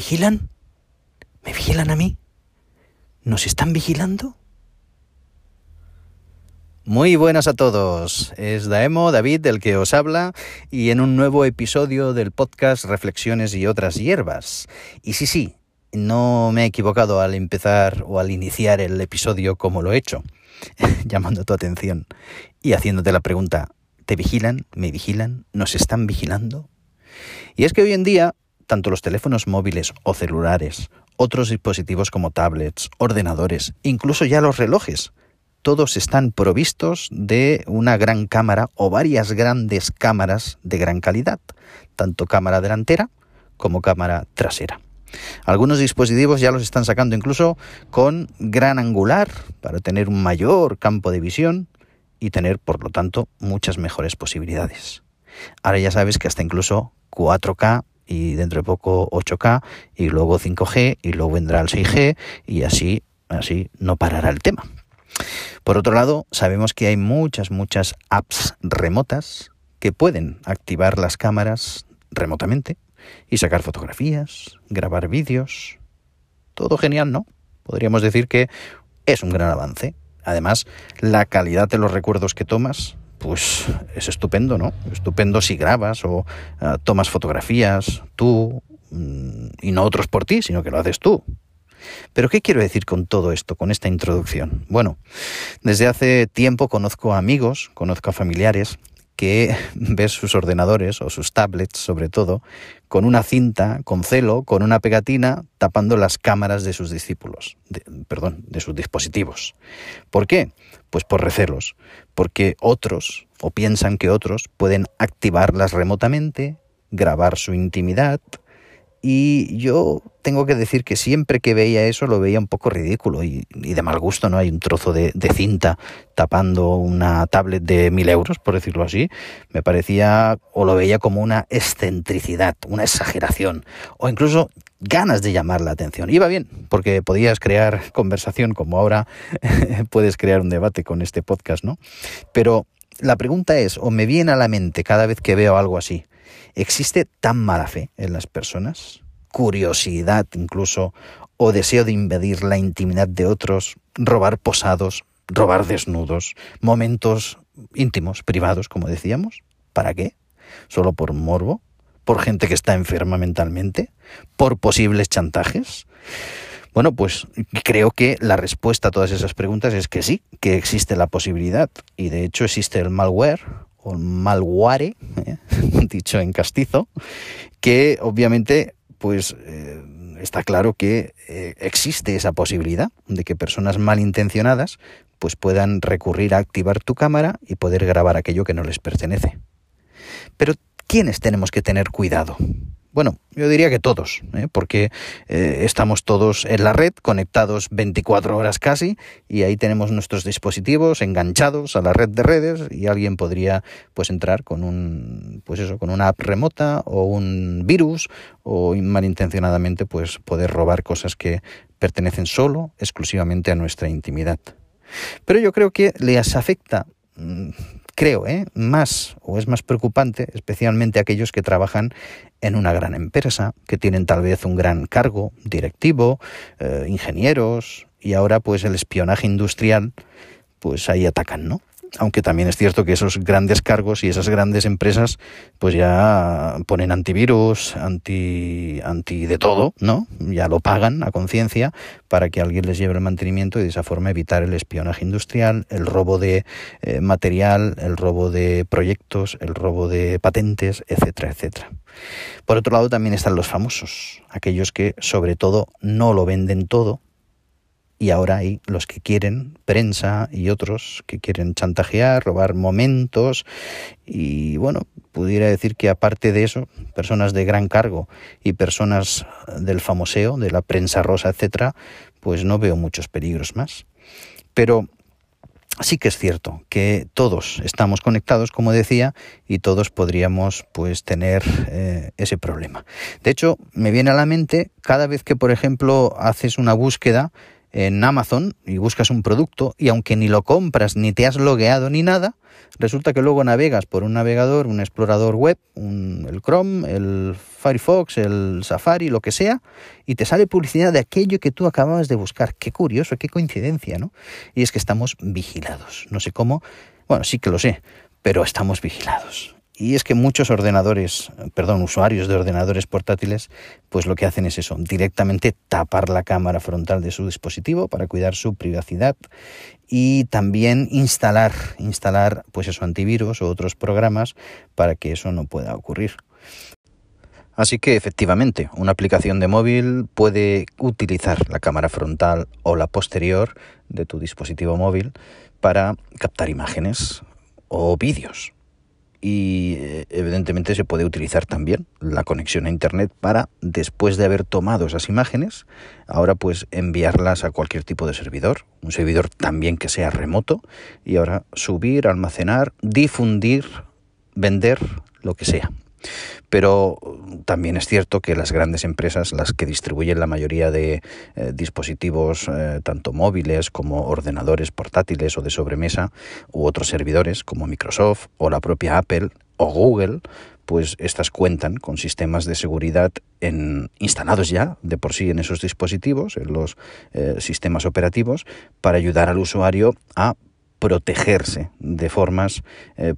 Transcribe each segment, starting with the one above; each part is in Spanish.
vigilan? ¿Me vigilan a mí? ¿Nos están vigilando? Muy buenas a todos. Es Daemo, David, el que os habla, y en un nuevo episodio del podcast Reflexiones y otras hierbas. Y sí, sí, no me he equivocado al empezar o al iniciar el episodio como lo he hecho, llamando tu atención y haciéndote la pregunta, ¿te vigilan? ¿Me vigilan? ¿Nos están vigilando? Y es que hoy en día, tanto los teléfonos móviles o celulares, otros dispositivos como tablets, ordenadores, incluso ya los relojes, todos están provistos de una gran cámara o varias grandes cámaras de gran calidad, tanto cámara delantera como cámara trasera. Algunos dispositivos ya los están sacando incluso con gran angular para tener un mayor campo de visión y tener, por lo tanto, muchas mejores posibilidades. Ahora ya sabes que hasta incluso 4K y dentro de poco 8K y luego 5G y luego vendrá el 6G y así, así no parará el tema. Por otro lado, sabemos que hay muchas, muchas apps remotas que pueden activar las cámaras remotamente y sacar fotografías, grabar vídeos. Todo genial, ¿no? Podríamos decir que es un gran avance. Además, la calidad de los recuerdos que tomas, pues es estupendo, ¿no? Estupendo si grabas o ah, tomas fotografías tú mm, y no otros por ti, sino que lo haces tú. Pero ¿qué quiero decir con todo esto, con esta introducción? Bueno, desde hace tiempo conozco a amigos, conozco a familiares que ves sus ordenadores o sus tablets sobre todo con una cinta, con celo, con una pegatina tapando las cámaras de sus discípulos, perdón, de sus dispositivos. ¿Por qué? Pues por recelos, porque otros o piensan que otros pueden activarlas remotamente, grabar su intimidad, y yo tengo que decir que siempre que veía eso lo veía un poco ridículo y, de mal gusto, ¿no? Hay un trozo de, cinta tapando una tablet de mil euros, por decirlo así. Me parecía o lo veía como una excentricidad, una exageración o incluso ganas de llamar la atención. Iba bien, porque podías crear conversación como ahora puedes crear un debate con este podcast, ¿no? Pero la pregunta es, o me viene a la mente cada vez que veo algo así, ¿Existe tan mala fe en las personas? ¿Curiosidad incluso? ¿O deseo de invadir la intimidad de otros? ¿Robar posados? ¿Robar desnudos? ¿Momentos íntimos, privados, como decíamos? ¿Para qué? ¿Solo por morbo? ¿Por gente que está enferma mentalmente? ¿Por posibles chantajes? Bueno, pues creo que la respuesta a todas esas preguntas es que sí, que existe la posibilidad. Y de hecho existe el malware o malware, ¿eh? dicho en castizo, que obviamente pues eh, está claro que eh, existe esa posibilidad de que personas malintencionadas pues puedan recurrir a activar tu cámara y poder grabar aquello que no les pertenece. Pero ¿quiénes tenemos que tener cuidado? Bueno, yo diría que todos, ¿eh? porque eh, estamos todos en la red, conectados 24 horas casi, y ahí tenemos nuestros dispositivos enganchados a la red de redes, y alguien podría pues entrar con un pues eso, con una app remota o un virus, o malintencionadamente pues poder robar cosas que pertenecen solo, exclusivamente a nuestra intimidad. Pero yo creo que les afecta mm, creo, ¿eh? más o es más preocupante, especialmente aquellos que trabajan en una gran empresa, que tienen tal vez un gran cargo directivo, eh, ingenieros, y ahora pues el espionaje industrial, pues ahí atacan, ¿no? Aunque también es cierto que esos grandes cargos y esas grandes empresas pues ya ponen antivirus, anti, anti de todo, ¿no? Ya lo pagan a conciencia para que alguien les lleve el mantenimiento y de esa forma evitar el espionaje industrial, el robo de eh, material, el robo de proyectos, el robo de patentes, etcétera, etcétera. Por otro lado también están los famosos, aquellos que sobre todo no lo venden todo, y ahora hay los que quieren prensa y otros que quieren chantajear, robar momentos y bueno, pudiera decir que aparte de eso, personas de gran cargo y personas del famoseo, de la prensa rosa, etcétera, pues no veo muchos peligros más. Pero sí que es cierto que todos estamos conectados, como decía, y todos podríamos pues tener eh, ese problema. De hecho, me viene a la mente cada vez que, por ejemplo, haces una búsqueda en Amazon y buscas un producto y aunque ni lo compras ni te has logueado ni nada, resulta que luego navegas por un navegador, un explorador web, el Chrome, el Firefox, el Safari, lo que sea, y te sale publicidad de aquello que tú acababas de buscar. Qué curioso, qué coincidencia, ¿no? Y es que estamos vigilados. No sé cómo, bueno, sí que lo sé, pero estamos vigilados. Y es que muchos ordenadores, perdón, usuarios de ordenadores portátiles, pues lo que hacen es eso, directamente tapar la cámara frontal de su dispositivo para cuidar su privacidad y también instalar, instalar pues antivirus o otros programas para que eso no pueda ocurrir. Así que efectivamente, una aplicación de móvil puede utilizar la cámara frontal o la posterior de tu dispositivo móvil para captar imágenes o vídeos y eh, evidentemente se puede utilizar también la conexión a internet para después de haber tomado esas imágenes ahora pues enviarlas a cualquier tipo de servidor un servidor también que sea remoto y ahora subir almacenar difundir vender lo que sea pero también es cierto que las grandes empresas, las que distribuyen la mayoría de eh, dispositivos, eh, tanto móviles como ordenadores portátiles o de sobremesa, u otros servidores como Microsoft o la propia Apple o Google, pues estas cuentan con sistemas de seguridad instalados ya de por sí en esos dispositivos, en los eh, sistemas operativos, para ayudar al usuario a protegerse de formas,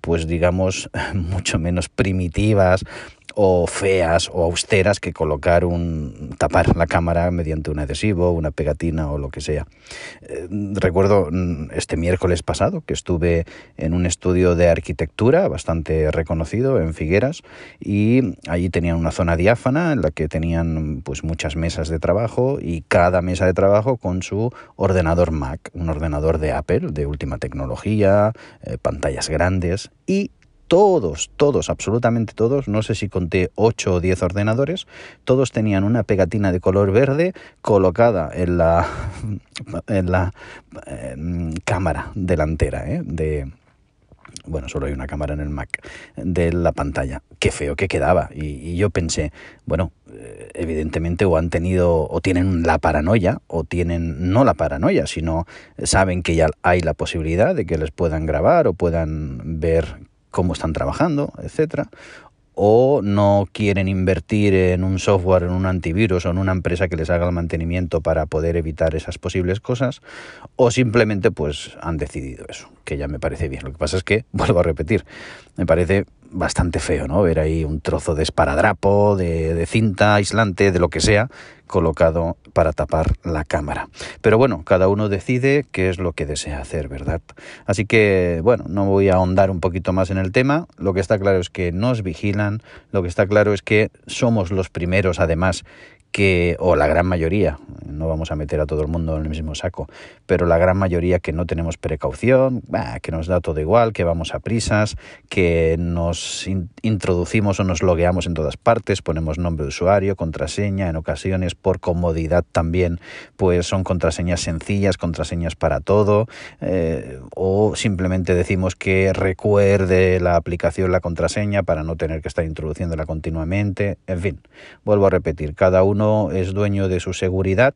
pues digamos, mucho menos primitivas o feas o austeras que colocar un tapar la cámara mediante un adhesivo, una pegatina o lo que sea. Eh, recuerdo mm, este miércoles pasado que estuve en un estudio de arquitectura bastante reconocido en Figueras y allí tenían una zona diáfana en la que tenían pues muchas mesas de trabajo y cada mesa de trabajo con su ordenador Mac, un ordenador de Apple de última tecnología, eh, pantallas grandes y todos, todos, absolutamente todos, no sé si conté 8 o 10 ordenadores, todos tenían una pegatina de color verde colocada en la, en la em, cámara delantera ¿eh? de, bueno, solo hay una cámara en el Mac, de la pantalla. Qué feo que quedaba. Y, y, yo pensé, bueno, eh, evidentemente o han tenido, o tienen la paranoia, o tienen no la paranoia, sino saben que ya hay la posibilidad de que les puedan grabar o puedan ver cómo están trabajando, etcétera, o no quieren invertir en un software, en un antivirus o en una empresa que les haga el mantenimiento para poder evitar esas posibles cosas, o simplemente pues han decidido eso, que ya me parece bien. Lo que pasa es que, vuelvo a repetir, me parece bastante feo, ¿no? Ver ahí un trozo de esparadrapo, de, cinta aislante, de lo que sea, colocado para tapar la cámara. Pero bueno, cada uno decide qué es lo que desea hacer, ¿verdad? Así que, bueno, no voy a ahondar un poquito más en el tema. Lo que está claro es que nos vigilan, lo que está claro es que somos los primeros, además, que, o la gran mayoría, no vamos a meter a todo el mundo en el mismo saco, pero la gran mayoría que no tenemos precaución, que nos da todo igual, que vamos a prisas, que nos introducimos o nos logueamos en todas partes, ponemos nombre de usuario, contraseña, en ocasiones por comodidad también, pues son contraseñas sencillas, contraseñas para todo, eh, o simplemente decimos que recuerde la aplicación la contraseña para no tener que estar introduciéndola continuamente, en fin, vuelvo a repetir, cada uno es dueño de su seguridad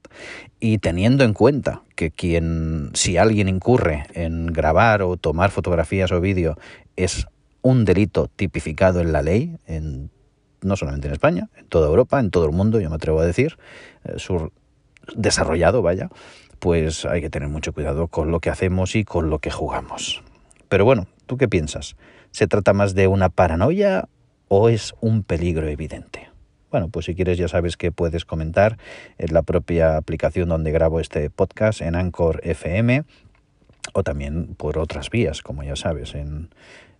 y teniendo en cuenta que quien, si alguien incurre en grabar o tomar fotografías o vídeo, es un delito tipificado en la ley, en, no solamente en España, en toda Europa, en todo el mundo, yo me atrevo a decir, eh, sur, desarrollado, vaya, pues hay que tener mucho cuidado con lo que hacemos y con lo que jugamos. Pero bueno, ¿tú qué piensas? ¿Se trata más de una paranoia o es un peligro evidente? Bueno, pues si quieres ya sabes que puedes comentar en la propia aplicación donde grabo este podcast, en Anchor FM, o también por otras vías, como ya sabes, en,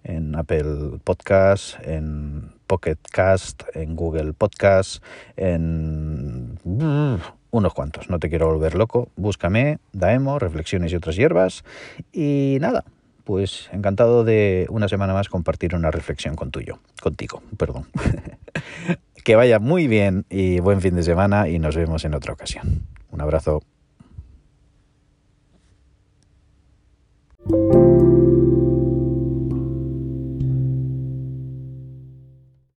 en Apple Podcast, en Pocket Cast, en Google Podcast, en unos cuantos. No te quiero volver loco. Búscame, Daemo, Reflexiones y otras hierbas. Y nada, pues encantado de una semana más compartir una reflexión con tuyo, contigo, perdón. Que vaya muy bien y buen fin de semana y nos vemos en otra ocasión. Un abrazo.